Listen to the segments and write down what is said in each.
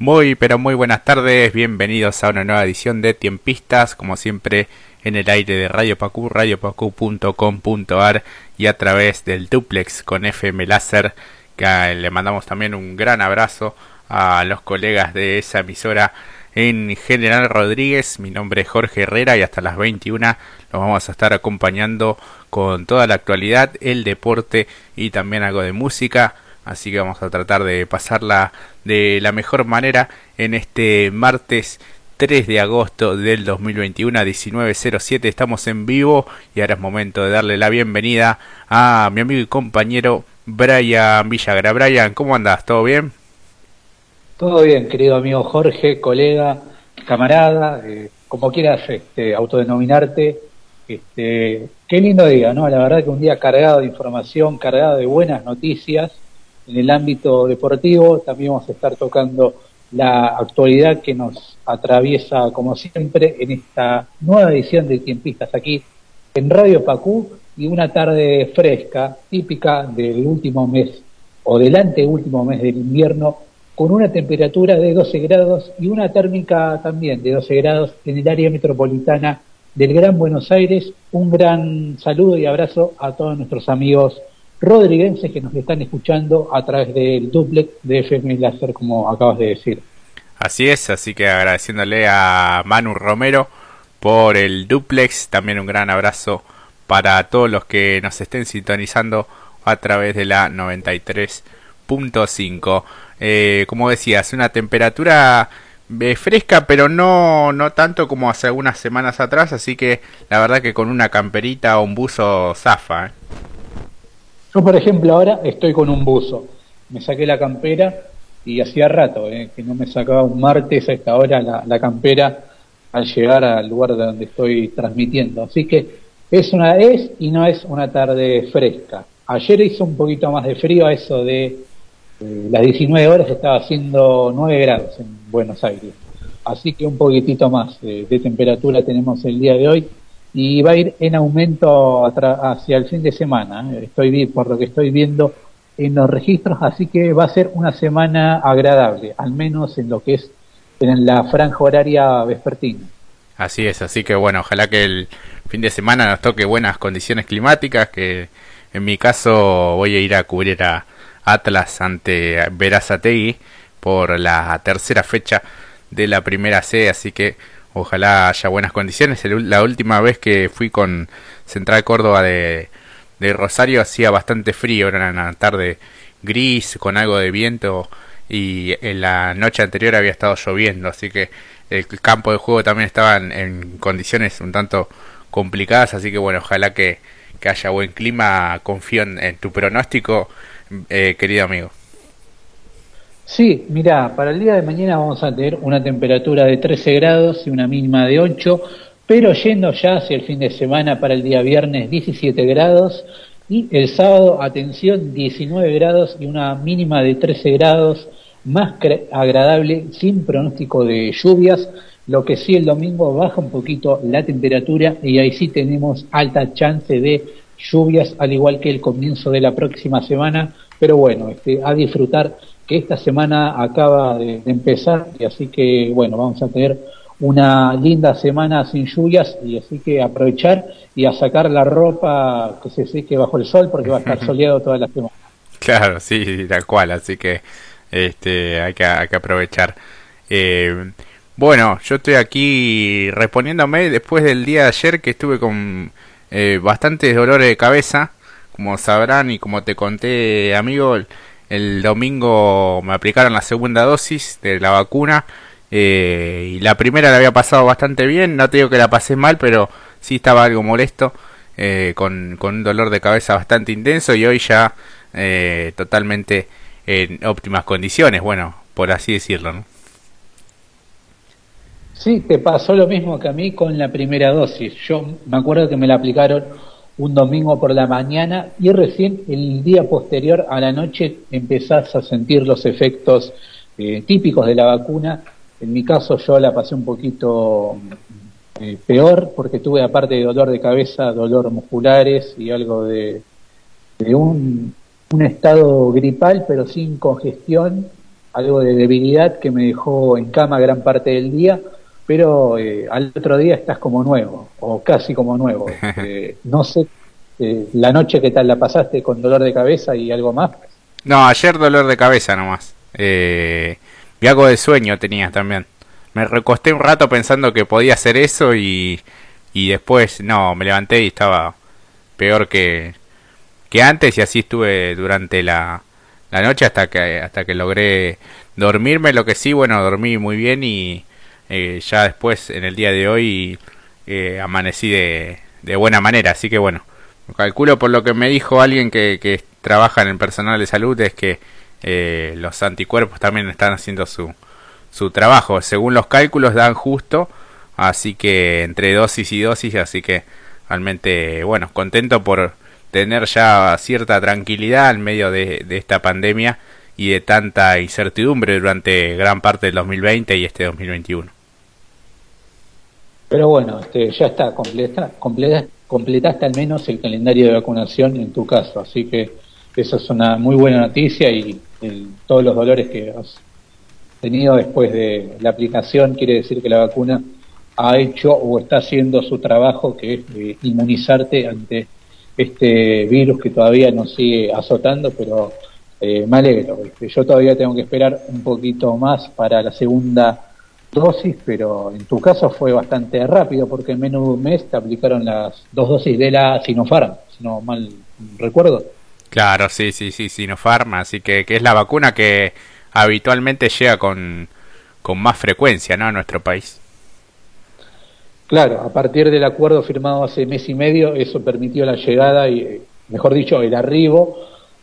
Muy, pero muy buenas tardes, bienvenidos a una nueva edición de Tiempistas, como siempre en el aire de Radio Pacu, radiopacu.com.ar y a través del duplex con FM Láser, que le mandamos también un gran abrazo a los colegas de esa emisora en General Rodríguez. Mi nombre es Jorge Herrera y hasta las 21 los vamos a estar acompañando con toda la actualidad, el deporte y también algo de música así que vamos a tratar de pasarla de la mejor manera en este martes 3 de agosto del 2021 a 19.07 estamos en vivo y ahora es momento de darle la bienvenida a mi amigo y compañero Brian Villagra. Brian, ¿cómo andas? ¿Todo bien? Todo bien, querido amigo Jorge, colega, camarada, eh, como quieras este, autodenominarte. Este, qué lindo día, ¿no? La verdad que un día cargado de información, cargado de buenas noticias en el ámbito deportivo. También vamos a estar tocando la actualidad que nos atraviesa, como siempre, en esta nueva edición de Tiempistas aquí en Radio Pacú y una tarde fresca, típica del último mes o del anteúltimo mes del invierno, con una temperatura de 12 grados y una térmica también de 12 grados en el área metropolitana del Gran Buenos Aires. Un gran saludo y abrazo a todos nuestros amigos rodriguenses que nos están escuchando a través del duplex de FM Láser, como acabas de decir. Así es, así que agradeciéndole a Manu Romero por el duplex, también un gran abrazo para todos los que nos estén sintonizando a través de la 93.5. Eh, como decías, una temperatura eh, fresca, pero no, no tanto como hace algunas semanas atrás, así que la verdad que con una camperita o un buzo zafa. ¿eh? Yo, por ejemplo, ahora estoy con un buzo. Me saqué la campera y hacía rato eh, que no me sacaba un martes a esta hora la, campera al llegar al lugar donde estoy transmitiendo. Así que es una es y no es una tarde fresca. Ayer hizo un poquito más de frío, a eso de eh, las 19 horas estaba haciendo 9 grados en Buenos Aires. Así que un poquitito más de temperatura tenemos el día de hoy y va a ir en aumento hacia el fin de semana. ¿eh? Estoy por lo que estoy viendo en los registros, así que va a ser una semana agradable, al menos en lo que es en la franja horaria vespertina. Así es, así que bueno, ojalá que el fin de semana nos toque buenas condiciones climáticas, que en mi caso voy a ir a cubrir a Atlas ante Verazategui por la tercera fecha de la primera C, así que Ojalá haya buenas condiciones. La última vez que fui con Central Córdoba de, Rosario hacía bastante frío, era una tarde gris con algo de viento y en la noche anterior había estado lloviendo, así que el campo de juego también estaba en, condiciones un tanto complicadas, así que bueno, ojalá que, haya buen clima, confío en, tu pronóstico, eh, querido amigo. Sí, mira, para el día de mañana vamos a tener una temperatura de 13 grados y una mínima de 8, pero yendo ya hacia el fin de semana para el día viernes 17 grados y el sábado, atención, 19 grados y una mínima de 13 grados, más agradable, sin pronóstico de lluvias. Lo que sí el domingo baja un poquito la temperatura y ahí sí tenemos alta chance de lluvias, al igual que el comienzo de la próxima semana. Pero bueno, este, a disfrutar que esta semana acaba de, empezar y así que bueno, vamos a tener una linda semana sin lluvias y así que aprovechar y a sacar la ropa que se seque bajo el sol porque va a estar soleado toda la semana. Claro, sí, tal cual, así que este hay que, hay que aprovechar. Eh, bueno, yo estoy aquí respondiéndome después del día de ayer que estuve con eh, bastantes dolores de cabeza, como sabrán y como te conté, amigo, el domingo me aplicaron la segunda dosis de la vacuna eh, y la primera la había pasado bastante bien, no te digo que la pasé mal, pero sí estaba algo molesto, eh, con, con, un dolor de cabeza bastante intenso y hoy ya eh, totalmente en óptimas condiciones, bueno, por así decirlo. ¿no? Sí, te pasó lo mismo que a mí con la primera dosis. Yo me acuerdo que me la aplicaron un domingo por la mañana y recién el día posterior a la noche empezás a sentir los efectos eh, típicos de la vacuna. En mi caso yo la pasé un poquito eh, peor porque tuve aparte de dolor de cabeza, dolor musculares y algo de, un, un, estado gripal pero sin congestión algo de debilidad que me dejó en cama gran parte del día, pero eh, al otro día estás como nuevo, o casi como nuevo. Eh, no sé, eh, la noche que tal la pasaste con dolor de cabeza y algo más. No, ayer dolor de cabeza nomás. Eh, y algo de sueño tenía también. Me recosté un rato pensando que podía hacer eso y, y después no, me levanté y estaba peor que, que antes y así estuve durante la, la noche hasta que hasta que logré dormirme. Lo que sí, bueno, dormí muy bien y eh, ya después en el día de hoy eh, amanecí de, de, buena manera. Así que bueno, calculo por lo que me dijo alguien que, que trabaja en el personal de salud es que eh, los anticuerpos también están haciendo su, su trabajo. Según los cálculos dan justo, así que entre dosis y dosis, así que realmente, bueno, contento por tener ya cierta tranquilidad en medio de, de esta pandemia y de tanta incertidumbre durante gran parte del 2020 y este 2021. Pero bueno, este, ya está, completa, completa, completaste al menos el calendario de vacunación en tu caso, así que eso es una muy buena noticia y todos los dolores que has tenido después de la aplicación quiere decir que la vacuna ha hecho o está haciendo su trabajo que es de inmunizarte ante este virus que todavía nos sigue azotando, pero eh, me alegro. Yo todavía tengo que esperar un poquito más para la segunda dosis, pero en tu caso fue bastante rápido porque en menos de un mes te aplicaron las dos dosis de la Sinopharm, si no mal recuerdo. Claro, sí, sí, sí, Sinopharm, así que, que es la vacuna que habitualmente llega con, con más frecuencia ¿no? a nuestro país. Claro, a partir del acuerdo firmado hace mes y medio, eso permitió la llegada y, mejor dicho, el arribo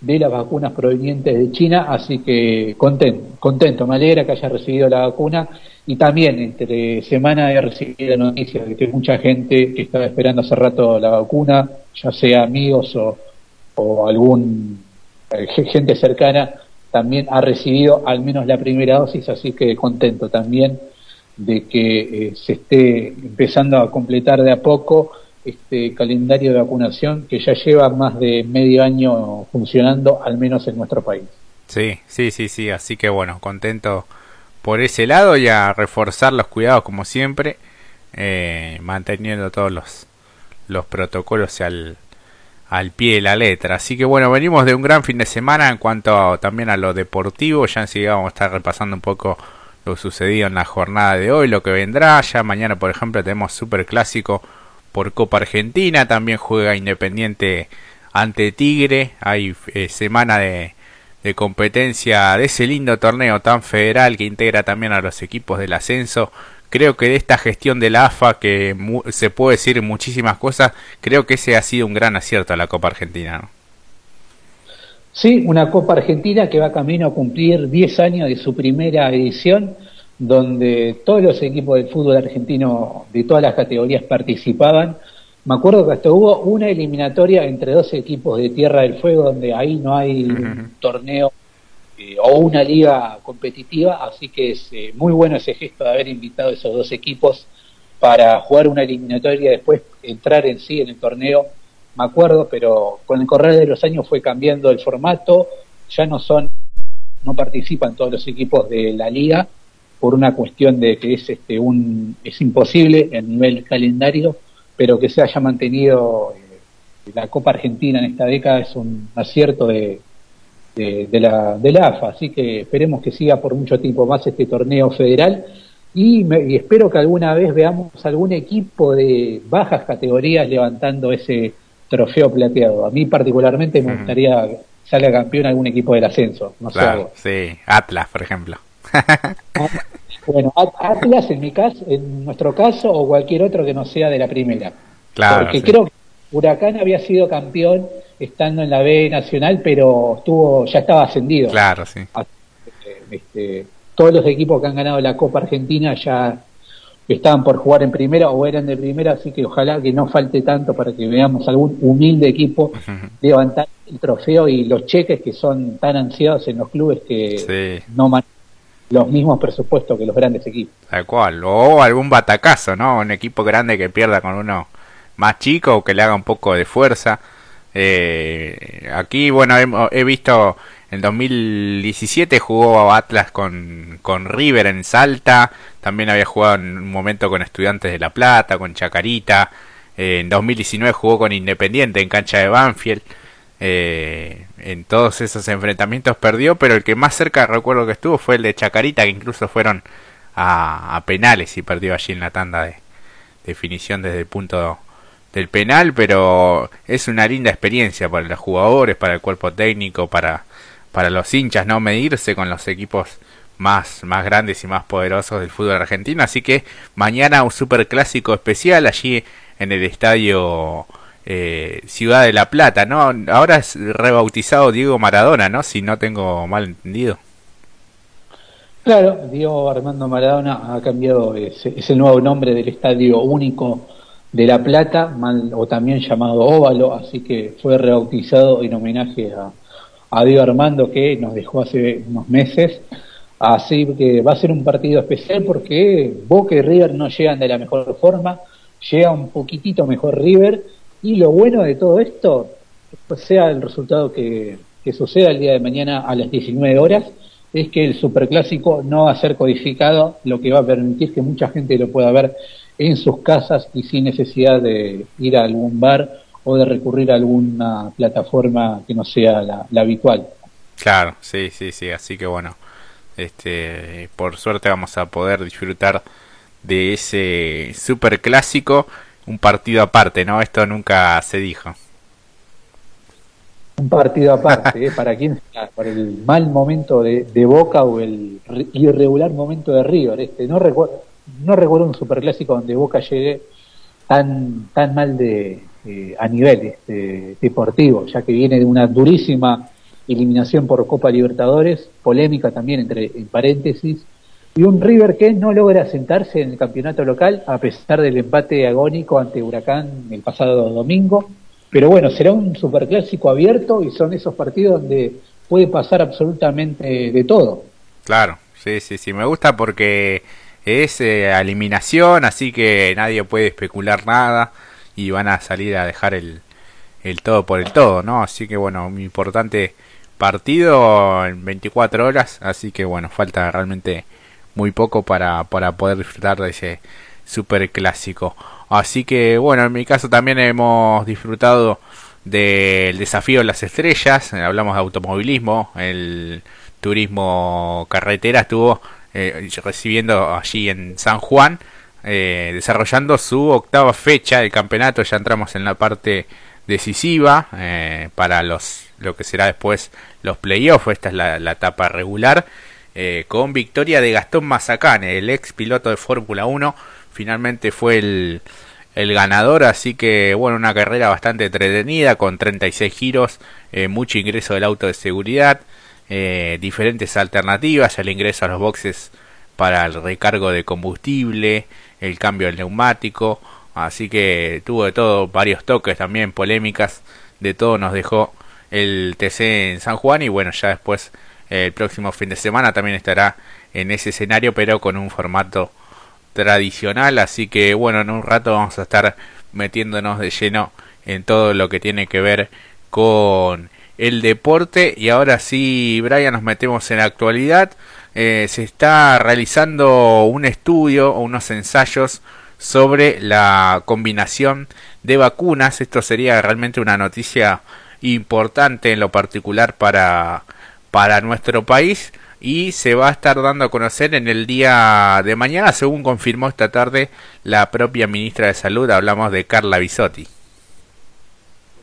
de las vacunas provenientes de China, así que contento, contento, me alegra que haya recibido la vacuna y también entre semana he recibido la noticia de que mucha gente que estaba esperando hace rato la vacuna, ya sea amigos o, o algún eh, gente cercana, también ha recibido al menos la primera dosis, así que contento también de que eh, se esté empezando a completar de a poco este calendario de vacunación que ya lleva más de medio año funcionando, al menos en nuestro país. Sí, sí, sí, sí, así que bueno, contento por ese lado y a reforzar los cuidados como siempre, eh, manteniendo todos los, los protocolos al, al pie de la letra. Así que bueno, venimos de un gran fin de semana en cuanto también a lo deportivo, ya enseguida vamos a estar repasando un poco lo sucedido en la jornada de hoy, lo que vendrá, ya mañana por ejemplo tenemos super clásico por Copa Argentina, también juega Independiente ante Tigre, hay eh, semana de, competencia de ese lindo torneo tan federal que integra también a los equipos del ascenso. Creo que de esta gestión de la AFA, que se puede decir muchísimas cosas, creo que ese ha sido un gran acierto a la Copa Argentina. Sí, una Copa Argentina que va camino a cumplir 10 años de su primera edición donde todos los equipos del fútbol argentino de todas las categorías participaban. Me acuerdo que hasta hubo una eliminatoria entre dos equipos de Tierra del Fuego, donde ahí no hay un torneo eh, o una liga competitiva, así que es eh, muy bueno ese gesto de haber invitado a esos dos equipos para jugar una eliminatoria y después entrar en sí en el torneo. Me acuerdo, pero con el correr de los años fue cambiando el formato, ya no son, no participan todos los equipos de la liga, por una cuestión de que es este un es imposible a nivel calendario, pero que se haya mantenido eh, la Copa Argentina en esta década es un acierto de, de, de, la, de la AFA, así que esperemos que siga por mucho tiempo más este torneo federal y, me, y espero que alguna vez veamos algún equipo de bajas categorías levantando ese trofeo plateado. A mí particularmente me gustaría que salga campeón algún equipo del ascenso. No claro, sé, sí, Atlas, por ejemplo. bueno, Atlas en mi caso, en nuestro caso, o cualquier otro que no sea de la primera. Claro. Porque sí. creo que Huracán había sido campeón estando en la B Nacional, pero estuvo, ya estaba ascendido. Claro, sí. Este, todos los equipos que han ganado la Copa Argentina ya estaban por jugar en primera o eran de primera, así que ojalá que no falte tanto para que veamos algún humilde equipo levantar el trofeo y los cheques que son tan ansiados en los clubes que sí. no manejan los mismos presupuestos que los grandes equipos. Tal cual, o algún batacazo, ¿no? Un equipo grande que pierda con uno más chico o que le haga un poco de fuerza. Eh, aquí, bueno, he, he, visto En 2017 jugó Atlas con, con River en Salta. También había jugado en un momento con Estudiantes de La Plata, con Chacarita. Eh, en 2019 jugó con Independiente en cancha de Banfield. Eh, en todos esos enfrentamientos perdió, pero el que más cerca recuerdo que estuvo fue el de Chacarita, que incluso fueron a, penales y perdió allí en la tanda de definición desde el punto del penal, pero es una linda experiencia para los jugadores, para el cuerpo técnico, para, para los hinchas, no medirse con los equipos más, más grandes y más poderosos del fútbol argentino. Así que mañana un super clásico especial allí en el estadio eh, Ciudad de la Plata, ¿no? Ahora es rebautizado Diego Maradona, ¿no? Si no tengo mal entendido. Claro, Diego Armando Maradona ha cambiado, es, el nuevo nombre del Estadio Único de La Plata, mal, o también llamado Óvalo, así que fue rebautizado en homenaje a, a Diego Armando que nos dejó hace unos meses. Así que va a ser un partido especial porque Boca y River no llegan de la mejor forma, llega un poquitito mejor River y lo bueno de todo esto, pues sea el resultado que, suceda el día de mañana a las 19 horas, es que el superclásico no va a ser codificado, lo que va a permitir que mucha gente lo pueda ver en sus casas y sin necesidad de ir a algún bar o de recurrir a alguna plataforma que no sea la, habitual. Claro, sí, sí, sí, así que bueno, este, por suerte vamos a poder disfrutar de ese superclásico un partido aparte, ¿no? Esto nunca se dijo. Un partido aparte, ¿eh? ¿para quién? Para el mal momento de, Boca o el irregular momento de River. Este, no recuerdo, no recuerdo un superclásico donde Boca llegue tan, tan mal de, eh, a nivel este, deportivo, ya que viene de una durísima eliminación por Copa Libertadores, polémica también entre en paréntesis, y un River que no logra sentarse en el campeonato local a pesar del empate agónico ante Huracán el pasado domingo. Pero bueno, será un superclásico abierto y son esos partidos donde puede pasar absolutamente de todo. Claro, sí, sí, sí, me gusta porque es eh, eliminación, así que nadie puede especular nada y van a salir a dejar el, el todo por el todo, ¿no? Así que bueno, un importante partido en 24 horas, así que bueno, falta realmente muy poco para, para poder disfrutar de ese super clásico. Así que bueno, en mi caso también hemos disfrutado del desafío de las estrellas, hablamos de automovilismo, el turismo carretera estuvo eh, recibiendo allí en San Juan, eh, desarrollando su octava fecha del campeonato, ya entramos en la parte decisiva eh, para los lo que será después los playoffs, esta es la etapa regular eh, con victoria de Gastón Mazacane, el ex piloto de Fórmula 1, finalmente fue el, el, ganador, así que bueno, una carrera bastante entretenida con 36 giros, eh, mucho ingreso del auto de seguridad, eh, diferentes alternativas, el ingreso a los boxes para el recargo de combustible, el cambio del neumático, así que tuvo de todo, varios toques también, polémicas, de todo nos dejó el TC en San Juan y bueno, ya después el próximo fin de semana también estará en ese escenario, pero con un formato tradicional. Así que bueno, en un rato vamos a estar metiéndonos de lleno en todo lo que tiene que ver con el deporte. Y ahora sí, Brian, nos metemos en la actualidad. Eh, se está realizando un estudio o unos ensayos sobre la combinación de vacunas. Esto sería realmente una noticia importante en lo particular para para nuestro país y se va a estar dando a conocer en el día de mañana, según confirmó esta tarde la propia ministra de Salud, hablamos de Carla Bisotti.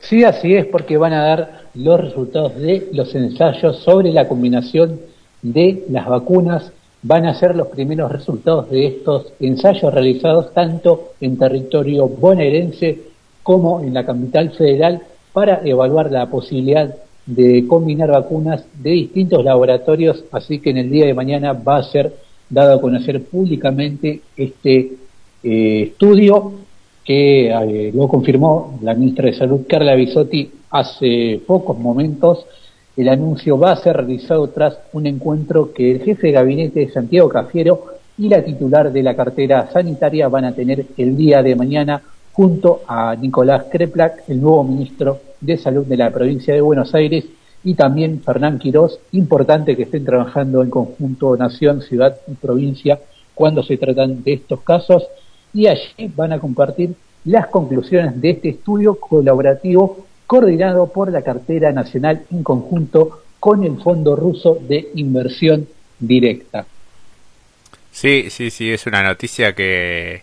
Sí, así es, porque van a dar los resultados de los ensayos sobre la combinación de las vacunas. Van a ser los primeros resultados de estos ensayos realizados tanto en territorio bonaerense como en la capital federal para evaluar la posibilidad de combinar vacunas de distintos laboratorios, así que en el día de mañana va a ser dado a conocer públicamente este eh, estudio que eh, lo confirmó la ministra de Salud Carla Bisotti hace pocos momentos. El anuncio va a ser realizado tras un encuentro que el jefe de gabinete Santiago Cafiero y la titular de la cartera sanitaria van a tener el día de mañana junto a Nicolás Kreplak, el nuevo ministro de Salud de la provincia de Buenos Aires, y también Fernán Quirós, importante que estén trabajando en conjunto nación, ciudad y provincia cuando se tratan de estos casos y allí van a compartir las conclusiones de este estudio colaborativo coordinado por la cartera nacional en conjunto con el Fondo Ruso de Inversión Directa. Sí, sí, sí, es una noticia que,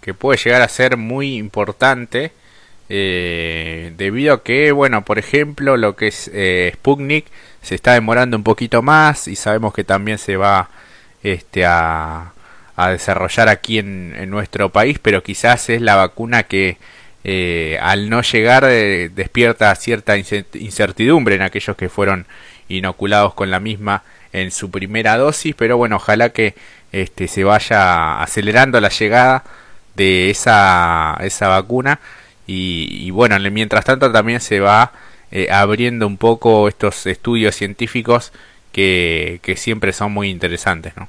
que puede llegar a ser muy importante eh, debido a que, bueno, por ejemplo, lo que es eh, Sputnik se está demorando un poquito más y sabemos que también se va este, a, a desarrollar aquí en, en, nuestro país, pero quizás es la vacuna que eh, al no llegar despierta cierta incertidumbre en aquellos que fueron inoculados con la misma en su primera dosis, pero bueno, ojalá que este, se vaya acelerando la llegada de esa, esa vacuna y, bueno, mientras tanto también se va eh, abriendo un poco estos estudios científicos que, que siempre son muy interesantes, ¿no?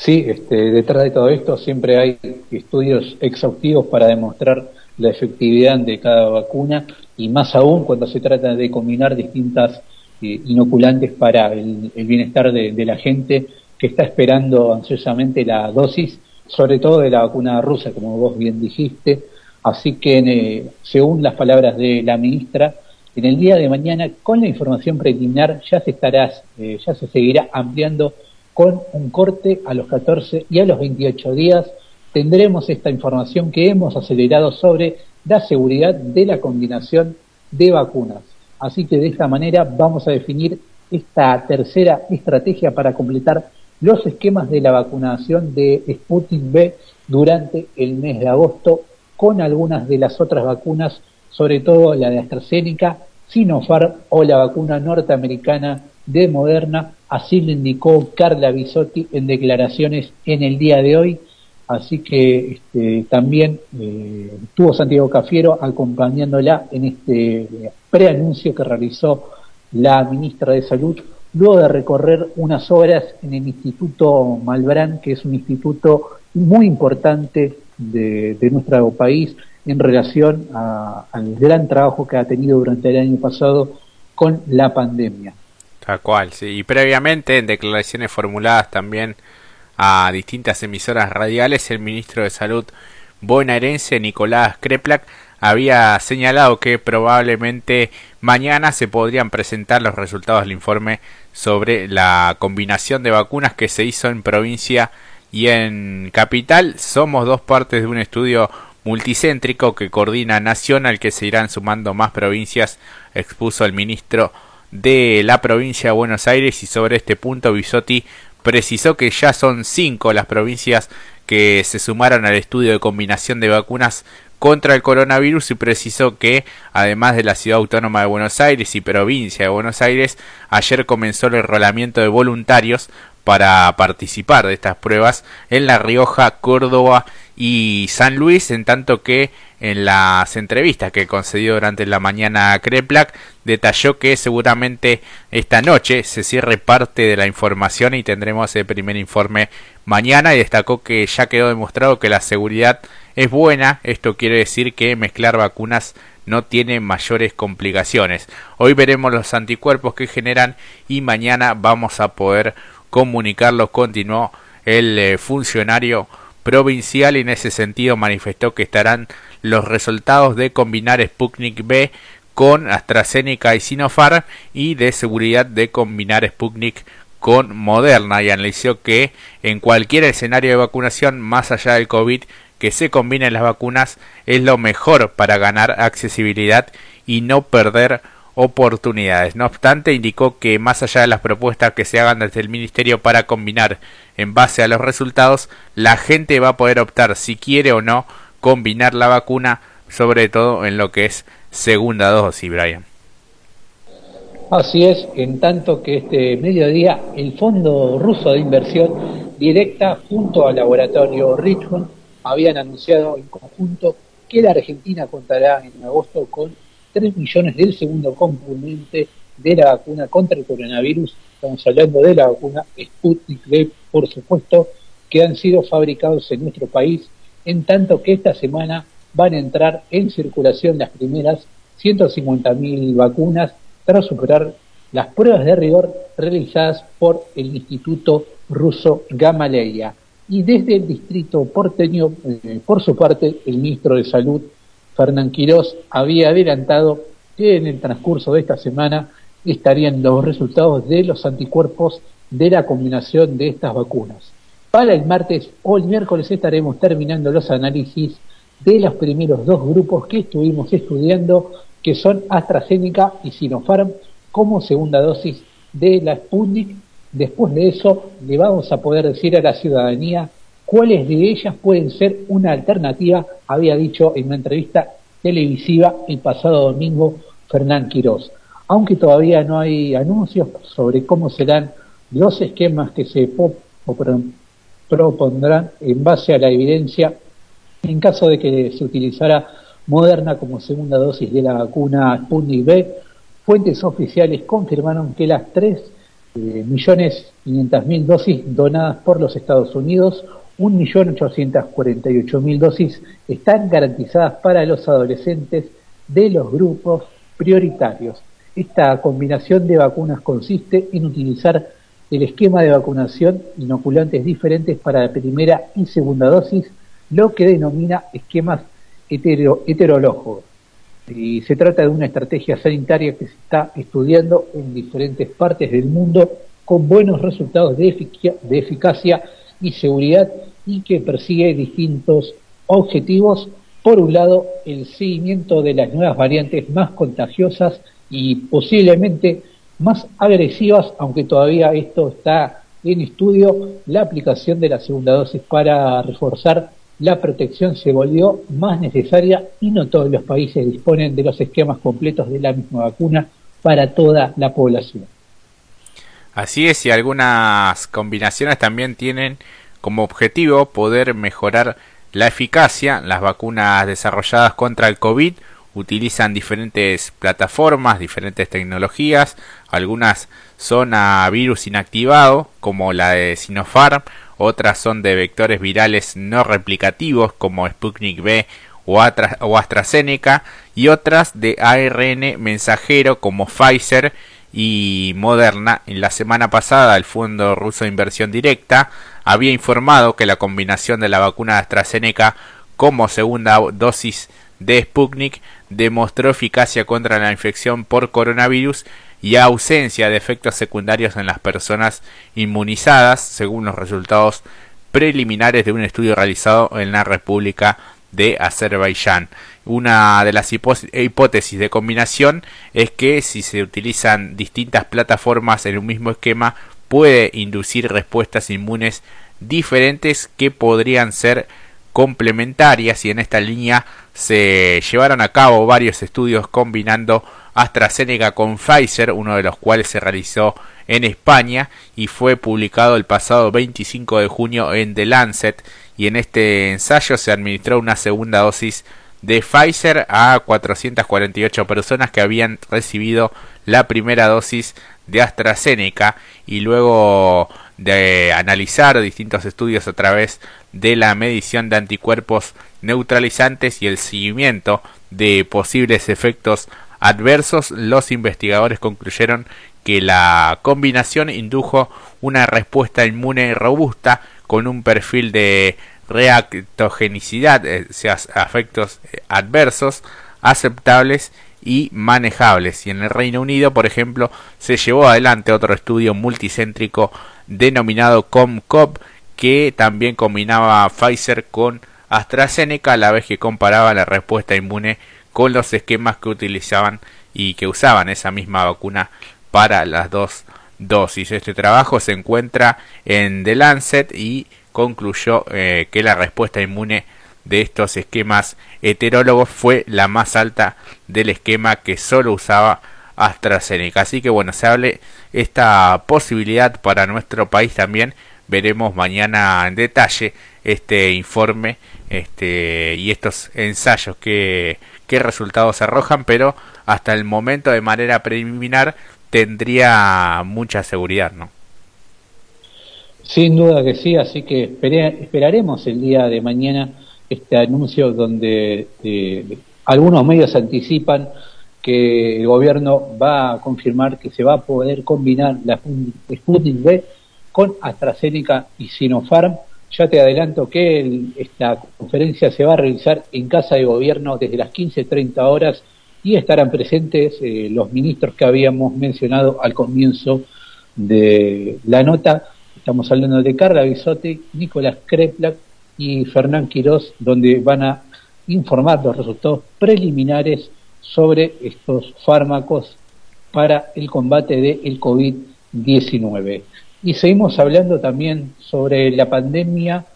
Sí, este, detrás de todo esto siempre hay estudios exhaustivos para demostrar la efectividad de cada vacuna y más aún cuando se trata de combinar distintas eh, inoculantes para el, bienestar de, la gente que está esperando ansiosamente la dosis, sobre todo de la vacuna rusa, como vos bien dijiste. Así que, eh, según las palabras de la ministra, en el día de mañana, con la información preliminar, ya se estará, eh, ya se seguirá ampliando con un corte a los 14 y a los 28 días tendremos esta información que hemos acelerado sobre la seguridad de la combinación de vacunas. Así que de esta manera vamos a definir esta tercera estrategia para completar los esquemas de la vacunación de Sputnik B durante el mes de agosto con algunas de las otras vacunas, sobre todo la de AstraZeneca, Sinopharm o la vacuna norteamericana de Moderna, así lo indicó Carla Bisotti en declaraciones en el día de hoy, así que este, también eh, tuvo Santiago Cafiero acompañándola en este preanuncio que realizó la ministra de Salud luego de recorrer unas horas en el Instituto Malbrán, que es un instituto muy importante de, nuestro país en relación al gran trabajo que ha tenido durante el año pasado con la pandemia. Tal cual, sí. Y previamente, en declaraciones formuladas también a distintas emisoras radiales, el ministro de Salud bonaerense Nicolás Kreplak había señalado que probablemente mañana se podrían presentar los resultados del informe sobre la combinación de vacunas que se hizo en provincia y en capital. Somos dos partes de un estudio multicéntrico que coordina Nación al que se irán sumando más provincias, expuso el ministro de la provincia de Buenos Aires y sobre este punto Bisotti precisó que ya son cinco las provincias que se sumaron al estudio de combinación de vacunas contra el coronavirus y precisó que además de la ciudad autónoma de Buenos Aires y provincia de Buenos Aires ayer comenzó el enrolamiento de voluntarios para participar de estas pruebas en La Rioja, Córdoba y San Luis, en tanto que en las entrevistas que concedió durante la mañana a Kreplak detalló que seguramente esta noche se cierre parte de la información y tendremos el primer informe mañana y destacó que ya quedó demostrado que la seguridad es buena, esto quiere decir que mezclar vacunas no tiene mayores complicaciones. Hoy veremos los anticuerpos que generan y mañana vamos a poder comunicarlos, continuó el eh, funcionario provincial y en ese sentido manifestó que estarán los resultados de combinar Sputnik B con AstraZeneca y Sinopharm y de seguridad de combinar Sputnik con Moderna y analizó que en cualquier escenario de vacunación más allá del COVID que se combinen las vacunas es lo mejor para ganar accesibilidad y no perder oportunidades. No obstante, indicó que más allá de las propuestas que se hagan desde el Ministerio para combinar en base a los resultados, la gente va a poder optar si quiere o no combinar la vacuna, sobre todo en lo que es segunda dosis, Brian. Así es, en tanto que este mediodía el Fondo Ruso de Inversión Directa junto al laboratorio Richmond habían anunciado en conjunto que la Argentina contará en agosto con 3 millones del segundo componente de la vacuna contra el coronavirus. Estamos hablando de la vacuna Sputnik V, por supuesto, que han sido fabricados en nuestro país, en tanto que esta semana van a entrar en circulación las primeras 150.000 vacunas tras superar las pruebas de rigor realizadas por el Instituto Ruso Gamaleya. Y desde el distrito porteño, eh, por su parte, el ministro de Salud, Fernán Quirós, había adelantado que en el transcurso de esta semana estarían los resultados de los anticuerpos de la combinación de estas vacunas. Para el martes o el miércoles estaremos terminando los análisis de los primeros dos grupos que estuvimos estudiando, que son AstraZeneca y Sinopharm, como segunda dosis de la Sputnik. Después de eso, le vamos a poder decir a la ciudadanía cuáles de ellas pueden ser una alternativa, había dicho en una entrevista televisiva el pasado domingo Fernán Quirós. Aunque todavía no hay anuncios sobre cómo serán los esquemas que se propondrán en base a la evidencia en caso de que se utilizara Moderna como segunda dosis de la vacuna Sputnik B, fuentes oficiales confirmaron que las 3 eh, millones mil dosis donadas por los Estados Unidos, 1.848.000 dosis están garantizadas para los adolescentes de los grupos prioritarios. Esta combinación de vacunas consiste en utilizar el esquema de vacunación inoculantes diferentes para la primera y segunda dosis, lo que denomina esquemas hetero, heterológicos. Y se trata de una estrategia sanitaria que se está estudiando en diferentes partes del mundo con buenos resultados de, de eficacia y seguridad y que persigue distintos objetivos. Por un lado, el seguimiento de las nuevas variantes más contagiosas y posiblemente más agresivas, aunque todavía esto está en estudio, la aplicación de la segunda dosis para reforzar la protección se volvió más necesaria y no todos los países disponen de los esquemas completos de la misma vacuna para toda la población. Así es, y algunas combinaciones también tienen como objetivo poder mejorar la eficacia. Las vacunas desarrolladas contra el COVID utilizan diferentes plataformas, diferentes tecnologías. Algunas son a virus inactivado, como la de Sinopharm, otras son de vectores virales no replicativos como Sputnik B o, AstraZeneca y otras de ARN mensajero como Pfizer y Moderna. En la semana pasada el Fondo Ruso de Inversión Directa había informado que la combinación de la vacuna de AstraZeneca como segunda dosis de Sputnik demostró eficacia contra la infección por coronavirus y ausencia de efectos secundarios en las personas inmunizadas, según los resultados preliminares de un estudio realizado en la República de Azerbaiyán. Una de las hipótesis de combinación es que si se utilizan distintas plataformas en un mismo esquema puede inducir respuestas inmunes diferentes que podrían ser complementarias y en esta línea se llevaron a cabo varios estudios combinando AstraZeneca con Pfizer, uno de los cuales se realizó en España y fue publicado el pasado 25 de junio en The Lancet y en este ensayo se administró una segunda dosis de Pfizer a 448 personas que habían recibido la primera dosis de AstraZeneca y luego de analizar distintos estudios a través de la medición de anticuerpos neutralizantes y el seguimiento de posibles efectos adversos, los investigadores concluyeron que la combinación indujo una respuesta inmune robusta con un perfil de reactogenicidad, eh, sea, efectos eh, adversos aceptables y manejables. Y en el Reino Unido, por ejemplo, se llevó adelante otro estudio multicéntrico denominado COMCOP que también combinaba Pfizer con AstraZeneca a la vez que comparaba la respuesta inmune con los esquemas que utilizaban y que usaban esa misma vacuna para las dos dosis. Este trabajo se encuentra en The Lancet y concluyó eh, que la respuesta inmune de estos esquemas heterólogos fue la más alta del esquema que solo usaba AstraZeneca. Así que bueno, se hable esta posibilidad para nuestro país también. Veremos mañana en detalle este informe este, y estos ensayos que, qué resultados arrojan, pero hasta el momento de manera preliminar tendría mucha seguridad, ¿no? Sin duda que sí, así que esperaremos el día de mañana este anuncio donde eh, algunos medios anticipan que el gobierno va a confirmar que se va a poder combinar la Sputnik B con AstraZeneca y Sinopharm. Ya te adelanto que esta conferencia se va a realizar en Casa de Gobierno desde las 15.30 horas y estarán presentes eh, los ministros que habíamos mencionado al comienzo de la nota. Estamos hablando de Carla Bisotti, Nicolás Kreplak y Fernán Quirós, donde van a informar los resultados preliminares sobre estos fármacos para el combate del el COVID-19. Y seguimos hablando también sobre la pandemia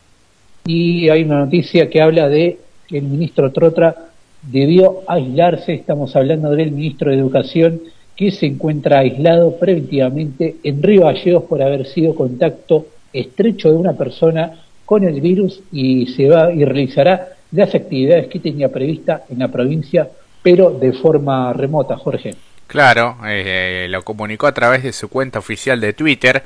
y hay una noticia que habla de que el ministro Trotra debió aislarse, estamos hablando del ministro de Educación que se encuentra aislado preventivamente en Río Gallegos por haber sido contacto estrecho de una persona con el virus y se va y realizará las actividades que tenía prevista en la provincia, pero de forma remota, Jorge. Claro, eh, lo comunicó a través de su cuenta oficial de Twitter.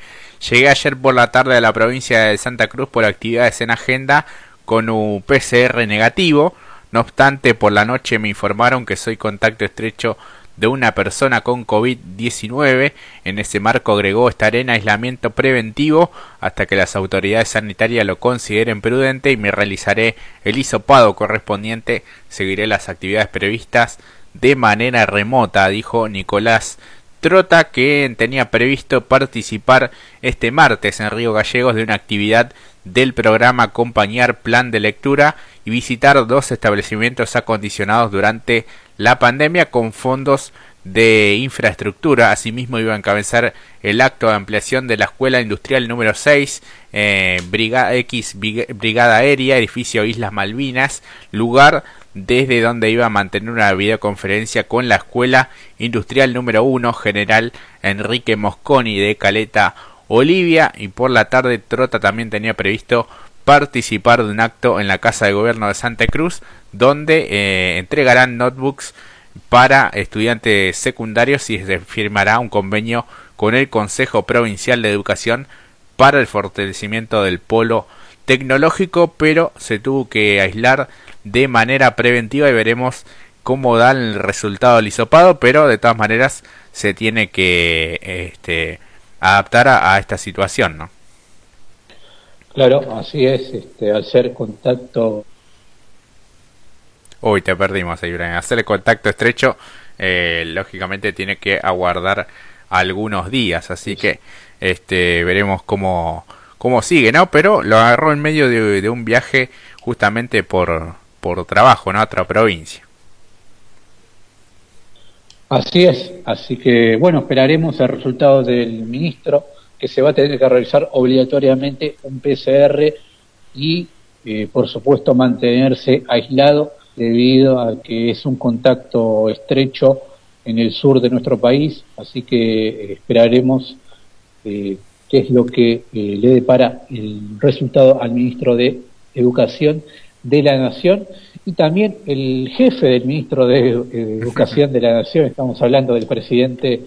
Llegué ayer por la tarde a la provincia de Santa Cruz por actividades en agenda con un PCR negativo. No obstante, por la noche me informaron que soy contacto estrecho de una persona con COVID-19. En ese marco agregó estaré en aislamiento preventivo hasta que las autoridades sanitarias lo consideren prudente y me realizaré el hisopado correspondiente. Seguiré las actividades previstas de manera remota, dijo Nicolás Trota, que tenía previsto participar este martes en Río Gallegos de una actividad del programa Acompañar Plan de Lectura y visitar dos establecimientos acondicionados durante la pandemia con fondos de infraestructura. Asimismo iba a encabezar el acto de ampliación de la Escuela Industrial número 6, eh, Brigada X, Brigada Aérea, edificio Islas Malvinas, lugar desde donde iba a mantener una videoconferencia con la Escuela Industrial número 1, General Enrique Mosconi de Caleta, Olivia, y por la tarde Trota también tenía previsto participar de un acto en la Casa de Gobierno de Santa Cruz, donde eh, entregarán notebooks para estudiantes secundarios y se firmará un convenio con el Consejo Provincial de Educación para el fortalecimiento del polo tecnológico, pero se tuvo que aislar de manera preventiva y veremos cómo da el resultado del hisopado, pero de todas maneras se tiene que este, adaptar a, esta situación, ¿no? Claro, así es, este, al ser contacto... Uy, te perdimos ahí, Brian. Hacer el contacto estrecho, eh, lógicamente tiene que aguardar algunos días, así que este, veremos cómo, cómo sigue, ¿no? Pero lo agarró en medio de, un viaje justamente por, por trabajo. A otra provincia. Así es, así que bueno, esperaremos el resultado del ministro, que se va a tener que realizar obligatoriamente un PCR y, eh, por supuesto, mantenerse aislado debido a que es un contacto estrecho en el sur de nuestro país, así que eh, esperaremos eh, qué es lo que le depara el resultado al ministro de Educación de la Nación y también el jefe del ministro de Educación de la Nación, estamos hablando del presidente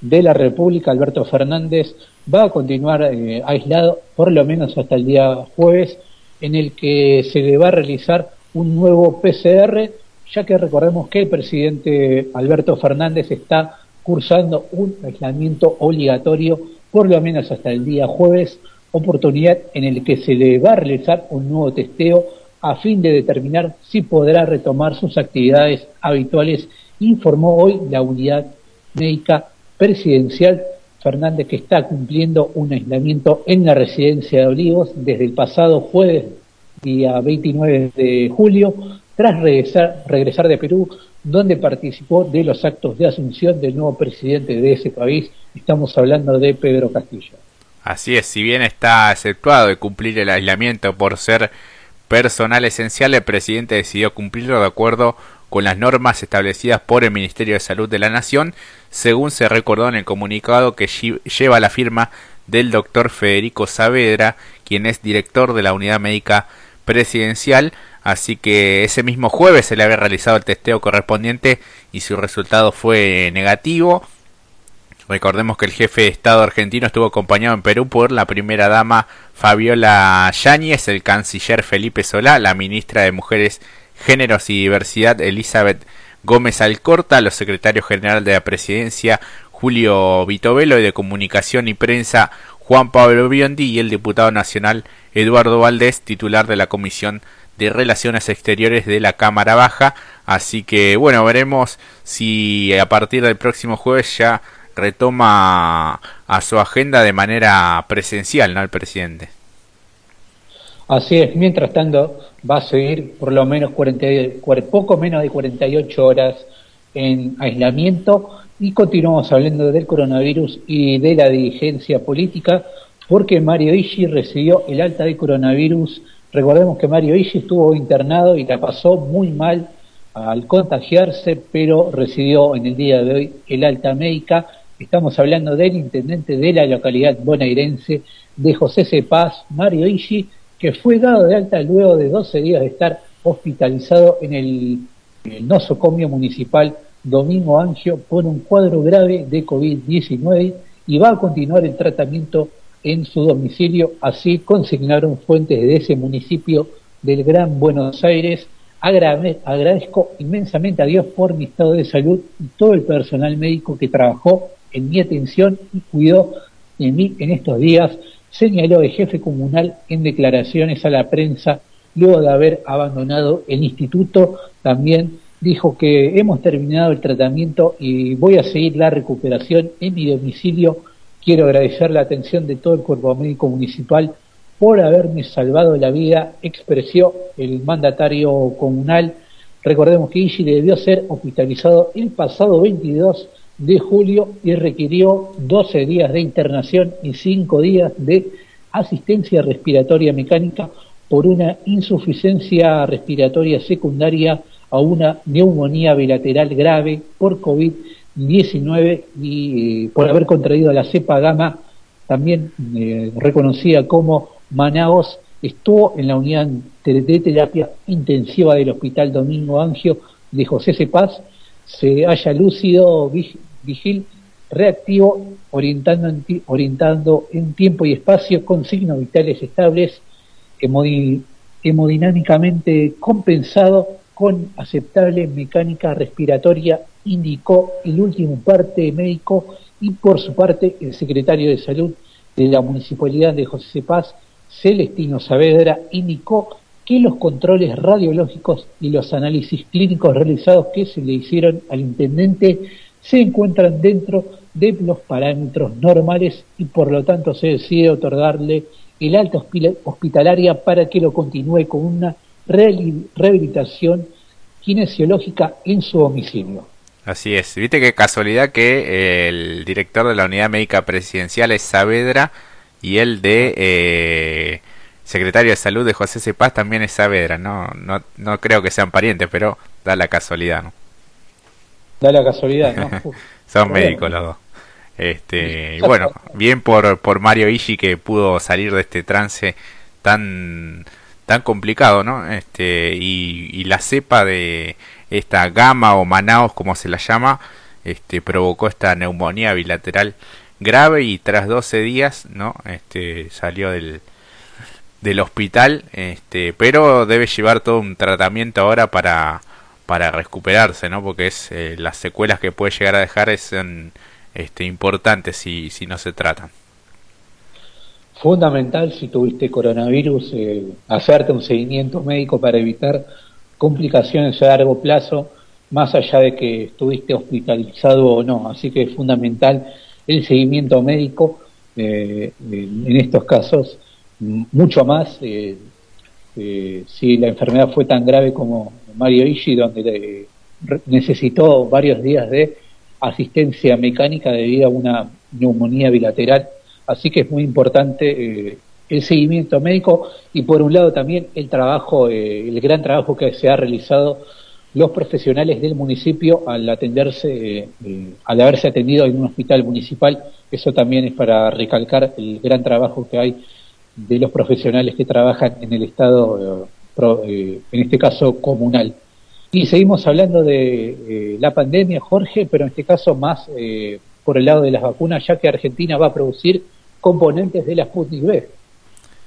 de la República, Alberto Fernández, va a continuar eh, aislado por lo menos hasta el día jueves, en el que se le va a realizar un nuevo PCR, ya que recordemos que el presidente Alberto Fernández está cursando un aislamiento obligatorio por lo menos hasta el día jueves, oportunidad en el que se le va a realizar un nuevo testeo a fin de determinar si podrá retomar sus actividades habituales, informó hoy la unidad médica presidencial Fernández que está cumpliendo un aislamiento en la residencia de Olivos desde el pasado jueves, día 29 de julio, tras regresar, regresar de Perú, donde participó de los actos de asunción del nuevo presidente de ese país. Estamos hablando de Pedro Castillo. Así es, si bien está aceptado de cumplir el aislamiento por ser personal esencial, el presidente decidió cumplirlo de acuerdo con las normas establecidas por el Ministerio de Salud de la Nación, según se recordó en el comunicado que lleva la firma del doctor Federico Saavedra, quien es director de la unidad médica presidencial, así que ese mismo jueves se le había realizado el testeo correspondiente y su resultado fue negativo. Recordemos que el jefe de Estado argentino estuvo acompañado en Perú por la primera dama Fabiola Yáñez, el canciller Felipe Solá, la ministra de Mujeres, Géneros y Diversidad Elizabeth Gómez Alcorta, los secretarios general de la presidencia Julio Vitovelo y de comunicación y prensa Juan Pablo Biondi y el diputado nacional Eduardo Valdés, titular de la Comisión de Relaciones Exteriores de la Cámara Baja. Así que bueno, veremos si a partir del próximo jueves ya retoma a su agenda de manera presencial, ¿no? El presidente. Así es, mientras tanto va a seguir por lo menos 40, poco menos de 48 horas en aislamiento y continuamos hablando del coronavirus y de la dirigencia política porque Mario Ishi recibió el alta de coronavirus. Recordemos que Mario Ishi estuvo internado y la pasó muy mal al contagiarse, pero recibió en el día de hoy el alta médica. Estamos hablando del intendente de la localidad bonaerense de José Cepaz, Mario Ishi, que fue dado de alta luego de 12 días de estar hospitalizado en el, nosocomio municipal Domingo Angio por un cuadro grave de COVID-19 y va a continuar el tratamiento en su domicilio. Así consignaron fuentes de ese municipio del Gran Buenos Aires. Agradezco inmensamente a Dios por mi estado de salud y todo el personal médico que trabajó en mi atención y cuidó de mí en estos días señaló el jefe comunal en declaraciones a la prensa luego de haber abandonado el instituto. También dijo que hemos terminado el tratamiento y voy a seguir la recuperación en mi domicilio. Quiero agradecer la atención de todo el cuerpo médico municipal por haberme salvado la vida, expresó el mandatario comunal. Recordemos que Ishi debió ser hospitalizado el pasado 22 de julio y requirió 12 días de internación y 5 días de asistencia respiratoria mecánica por una insuficiencia respiratoria secundaria a una neumonía bilateral grave por COVID-19 y eh, por haber contraído la cepa gamma, también eh, reconocida como Manaos, estuvo en la unidad de terapia intensiva del Hospital Domingo Angio de José Cepaz, se haya lúcido, vigil, reactivo, orientando en, orientando en tiempo y espacio con signos vitales estables, hemodinámicamente compensado con aceptable mecánica respiratoria, indicó el último parte médico y por su parte el secretario de salud de la municipalidad de José Paz, Celestino Saavedra, indicó que los controles radiológicos y los análisis clínicos realizados que se le hicieron al intendente se encuentran dentro de los parámetros normales y por lo tanto se decide otorgarle el alta hospitalaria para que lo continúe con una rehabilitación kinesiológica en su domicilio. Así es. Viste qué casualidad que el director de la unidad médica presidencial es Saavedra y el de eh, secretario de salud de José Cepaz también es Saavedra. No, no, no creo que sean parientes, pero da la casualidad. ¿no? Da la casualidad, ¿no? Son médicos los dos. Este, y bueno, bien por, por Mario Ishi que pudo salir de este trance tan tan complicado, ¿no? Este, y, y la cepa de esta gama o manaos como se la llama, este, provocó esta neumonía bilateral grave y tras 12 días, ¿no? Este, salió del, del hospital, este, pero debe llevar todo un tratamiento ahora para para recuperarse, ¿no? Porque es eh, las secuelas que puede llegar a dejar son este, importantes si, si no se tratan. Fundamental si tuviste coronavirus, eh, hacerte un seguimiento médico para evitar complicaciones a largo plazo, más allá de que estuviste hospitalizado o no. Así que es fundamental el seguimiento médico eh, en estos casos, mucho más si la enfermedad fue tan grave como Mario Ishi, donde necesitó varios días de asistencia mecánica debido a una neumonía bilateral. Así que es muy importante eh, el seguimiento médico y por un lado también el trabajo, eh, el gran trabajo que se ha realizado los profesionales del municipio al atenderse, eh, al haberse atendido en un hospital municipal. Eso también es para recalcar el gran trabajo que hay de los profesionales que trabajan en el Estado eh, en este caso comunal. Y seguimos hablando de eh, la pandemia, Jorge, pero en este caso más eh, por el lado de las vacunas, ya que Argentina va a producir componentes de la Sputnik B.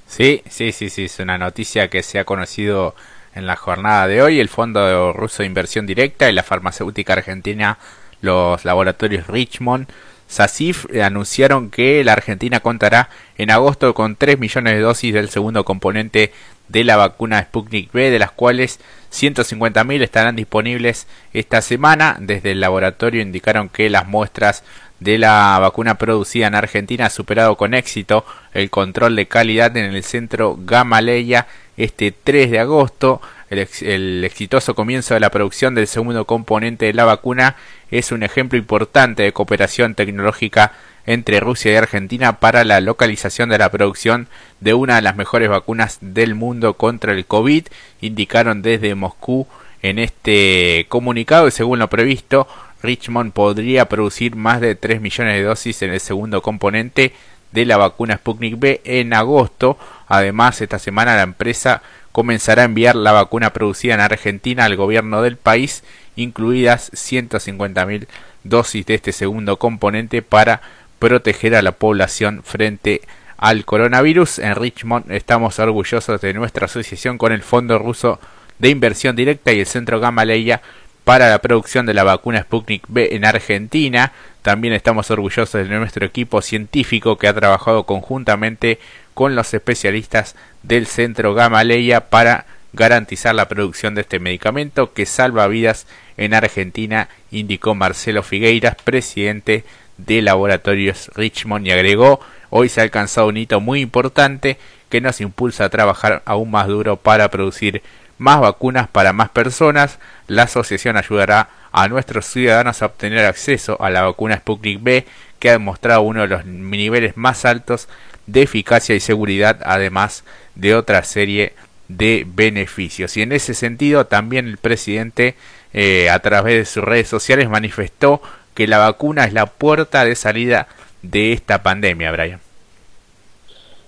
Sí, sí, sí, sí, es una noticia que se ha conocido en la jornada de hoy. El Fondo Ruso de Inversión Directa y la farmacéutica argentina, los laboratorios Richmond, SACIF, anunciaron que la Argentina contará en agosto con 3 millones de dosis del segundo componente de la vacuna Sputnik B, de las cuales 150.000 estarán disponibles esta semana. Desde el laboratorio indicaron que las muestras de la vacuna producida en Argentina ha superado con éxito el control de calidad en el centro Gamaleya este 3 de agosto. El, exitoso comienzo de la producción del segundo componente de la vacuna es un ejemplo importante de cooperación tecnológica entre Rusia y Argentina para la localización de la producción de una de las mejores vacunas del mundo contra el COVID, indicaron desde Moscú en este comunicado y según lo previsto, Richmond podría producir más de 3 millones de dosis en el segundo componente de la vacuna Sputnik B en agosto. Además, esta semana la empresa comenzará a enviar la vacuna producida en Argentina al gobierno del país, incluidas 150.000 dosis de este segundo componente para proteger a la población frente al coronavirus. En Richmond estamos orgullosos de nuestra asociación con el Fondo Ruso de Inversión Directa y el Centro Gamaleya para la producción de la vacuna Sputnik B en Argentina. También estamos orgullosos de nuestro equipo científico que ha trabajado conjuntamente con los especialistas del Centro Gamaleya para garantizar la producción de este medicamento que salva vidas en Argentina, indicó Marcelo Figueiras, presidente de Laboratorios Richmond, y agregó, hoy se ha alcanzado un hito muy importante que nos impulsa a trabajar aún más duro para producir más vacunas para más personas. La asociación ayudará a nuestros ciudadanos a obtener acceso a la vacuna Sputnik B, que ha demostrado uno de los niveles más altos de eficacia y seguridad, además de otra serie de beneficios. Y en ese sentido, también el presidente, eh, a través de sus redes sociales, manifestó que la vacuna es la puerta de salida de esta pandemia, Brian.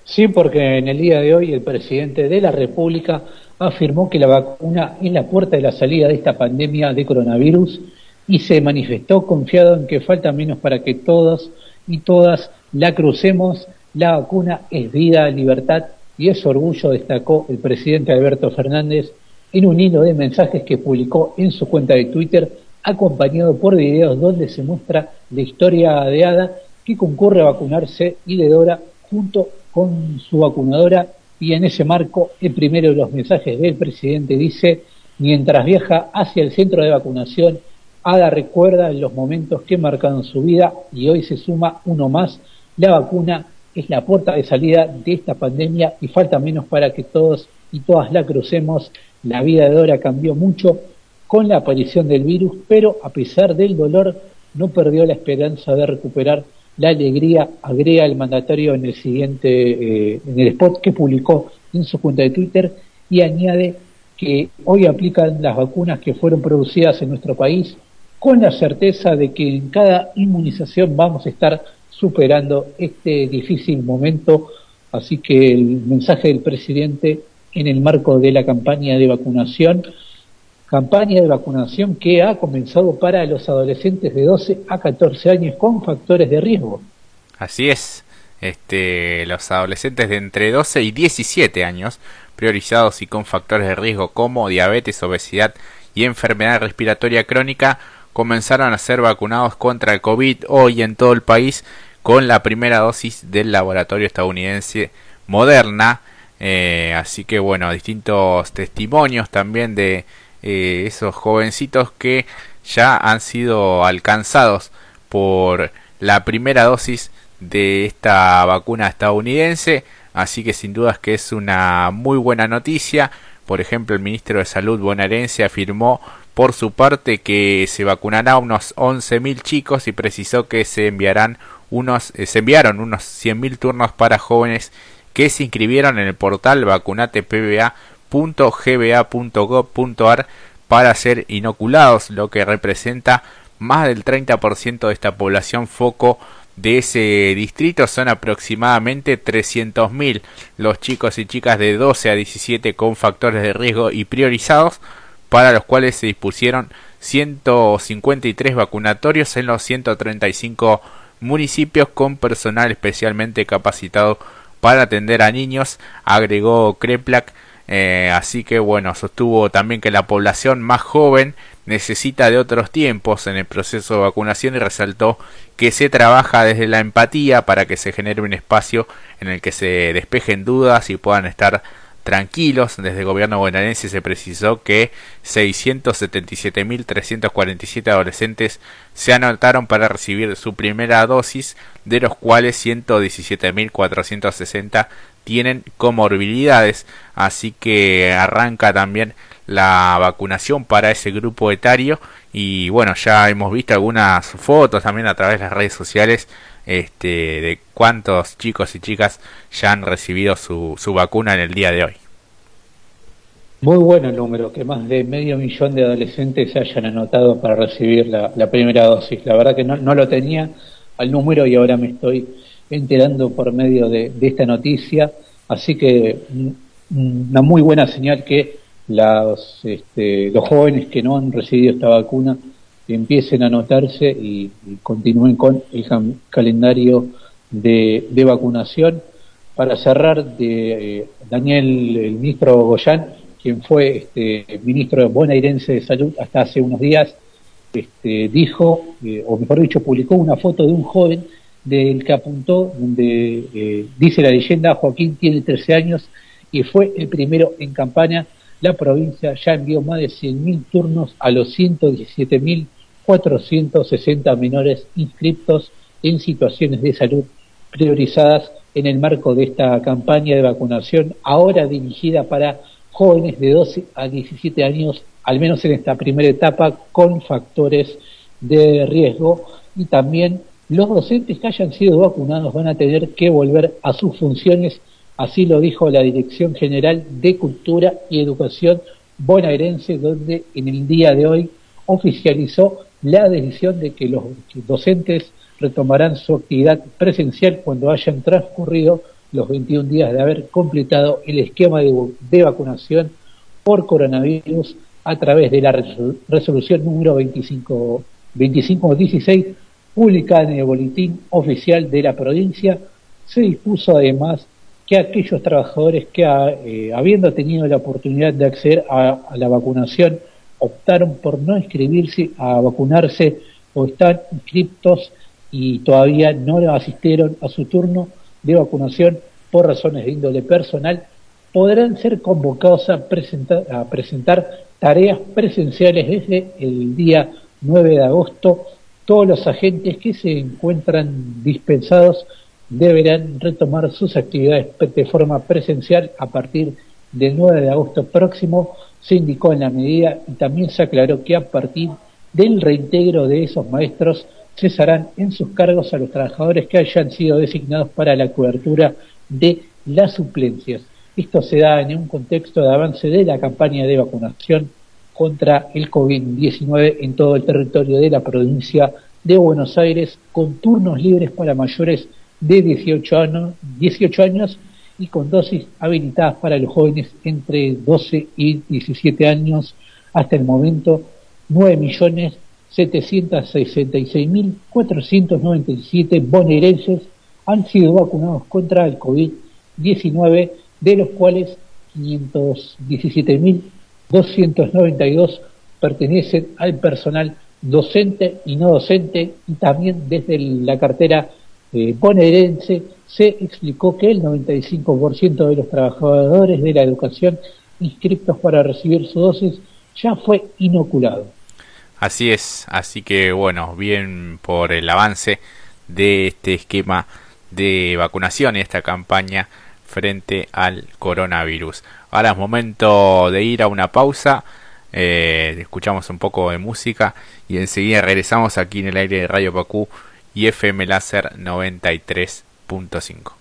Sí, porque en el día de hoy el presidente de la República afirmó que la vacuna es la puerta de la salida de esta pandemia de coronavirus y se manifestó confiado en que falta menos para que todos y todas la crucemos. La vacuna es vida, libertad y es orgullo, destacó el presidente Alberto Fernández en un hilo de mensajes que publicó en su cuenta de Twitter, acompañado por videos donde se muestra la historia de Ada que concurre a vacunarse y de Dora junto con su vacunadora y en ese marco el primero de los mensajes del presidente dice, mientras viaja hacia el centro de vacunación, Ada recuerda los momentos que marcaron su vida y hoy se suma uno más, la vacuna es la puerta de salida de esta pandemia y falta menos para que todos y todas la crucemos. La vida de Dora cambió mucho con la aparición del virus, pero a pesar del dolor no perdió la esperanza de recuperar la alegría, agrega el mandatario en el siguiente, eh, en el spot que publicó en su cuenta de Twitter y añade que hoy aplican las vacunas que fueron producidas en nuestro país con la certeza de que en cada inmunización vamos a estar superando este difícil momento. Así que el mensaje del presidente en el marco de la campaña de vacunación campaña de vacunación que ha comenzado para los adolescentes de 12 a 14 años con factores de riesgo. Así es, este, los adolescentes de entre 12 y 17 años, priorizados y con factores de riesgo como diabetes, obesidad y enfermedad respiratoria crónica, comenzaron a ser vacunados contra el COVID hoy en todo el país con la primera dosis del laboratorio estadounidense Moderna. Eh, así que bueno, distintos testimonios también de eh, esos jovencitos que ya han sido alcanzados por la primera dosis de esta vacuna estadounidense. Así que sin dudas que es una muy buena noticia. Por ejemplo el ministro de salud bonaerense afirmó por su parte que se vacunará unos 11.000 chicos y precisó que se enviarán unos eh, se enviaron unos 100.000 turnos para jóvenes que se inscribieron en el portal vacunatepba .gba.gov.ar para ser inoculados, lo que representa más del 30% de esta población foco de ese distrito. Son aproximadamente 300.000 los chicos y chicas de 12 a 17 con factores de riesgo y priorizados para los cuales se dispusieron 153 vacunatorios en los 135 municipios con personal especialmente capacitado para atender a niños, agregó Kreplak Eh, así que bueno, sostuvo también que la población más joven necesita de otros tiempos en el proceso de vacunación y resaltó que se trabaja desde la empatía para que se genere un espacio en el que se despejen dudas y puedan estar tranquilos. Desde el gobierno bonaerense se precisó que 677.347 adolescentes se anotaron para recibir su primera dosis, de los cuales 117.460 tienen comorbilidades. Así que arranca también la vacunación para ese grupo etario y bueno ya hemos visto algunas fotos también a través de las redes sociales este, de cuántos chicos y chicas ya han recibido su, su vacuna en el día de hoy. Muy bueno el número, que más de medio millón de adolescentes se hayan anotado para recibir la, primera dosis. La verdad que no, no, lo tenía al número y ahora me estoy enterando por medio de, de esta noticia. Así que mm, una muy buena señal que los, este, los jóvenes que no han recibido esta vacuna empiecen a anotarse y, continúen con el calendario de, de, vacunación. Para cerrar, de eh, Daniel, el ministro Goyán, quien fue este, ministro bonaerense de Salud hasta hace unos días, este, dijo, eh, o mejor dicho, publicó una foto de un joven del que apuntó, donde eh, dice la leyenda, Joaquín tiene 13 años y fue el primero en campaña. La provincia ya envió más de 100.000 turnos a los 117.460 menores inscriptos en situaciones de salud priorizadas en el marco de esta campaña de vacunación, ahora dirigida para jóvenes de 12 a 17 años, al menos en esta primera etapa, con factores de riesgo. Y también los docentes que hayan sido vacunados van a tener que volver a sus funciones, así lo dijo la Dirección General de Cultura y Educación bonaerense, donde en el día de hoy oficializó la decisión de que los docentes retomarán su actividad presencial cuando hayan transcurrido los 21 días de haber completado el esquema de, vacunación por coronavirus a través de la resolución número 25, 2516 publicada en el boletín oficial de la provincia, se dispuso además que aquellos trabajadores que, eh, habiendo tenido la oportunidad de acceder a, la vacunación, optaron por no inscribirse a vacunarse o están inscriptos y todavía no asistieron a su turno de vacunación por razones de índole personal, podrán ser convocados a presentar, a presentar tareas presenciales desde el día 9 de agosto. Todos los agentes que se encuentran dispensados deberán retomar sus actividades de forma presencial a partir del 9 de agosto próximo, se indicó en la medida y también se aclaró que a partir del reintegro de esos maestros cesarán en sus cargos a los trabajadores que hayan sido designados para la cobertura de las suplencias. Esto se da en un contexto de avance de la campaña de vacunación contra el COVID-19 en todo el territorio de la provincia de Buenos Aires, con turnos libres para mayores de 18 años, 18 años y con dosis habilitadas para los jóvenes entre 12 y 17 años. Hasta el momento, 9.766.497 bonaerenses han sido vacunados contra el COVID-19, de los cuales 517.000 292 pertenecen al personal docente y no docente y también desde la cartera eh, se explicó que el 95% de los trabajadores de la educación inscritos para recibir su dosis ya fue inoculado. Así es, así que bueno, bien por el avance de este esquema de vacunación y esta campaña frente al coronavirus. Ahora es momento de ir a una pausa. Eh, escuchamos un poco de música y enseguida regresamos aquí en el aire de Radio Pacú y FM Láser 93.5.